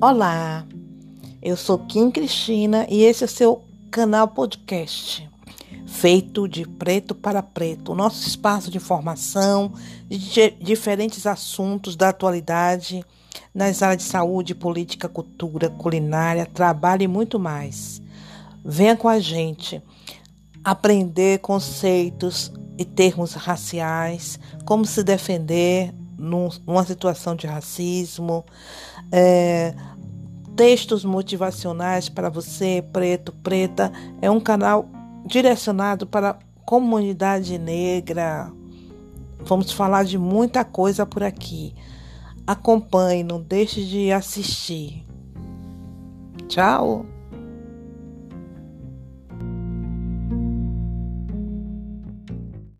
Olá, eu sou Kim Cristina e esse é o seu canal podcast, feito de preto para preto, o nosso espaço de informação de diferentes assuntos da atualidade nas áreas de saúde, política, cultura, culinária, trabalho e muito mais. Venha com a gente aprender conceitos e termos raciais, como se defender numa situação de racismo, é, textos motivacionais para você, preto, preta. É um canal direcionado para a comunidade negra. Vamos falar de muita coisa por aqui. Acompanhe, não deixe de assistir. Tchau!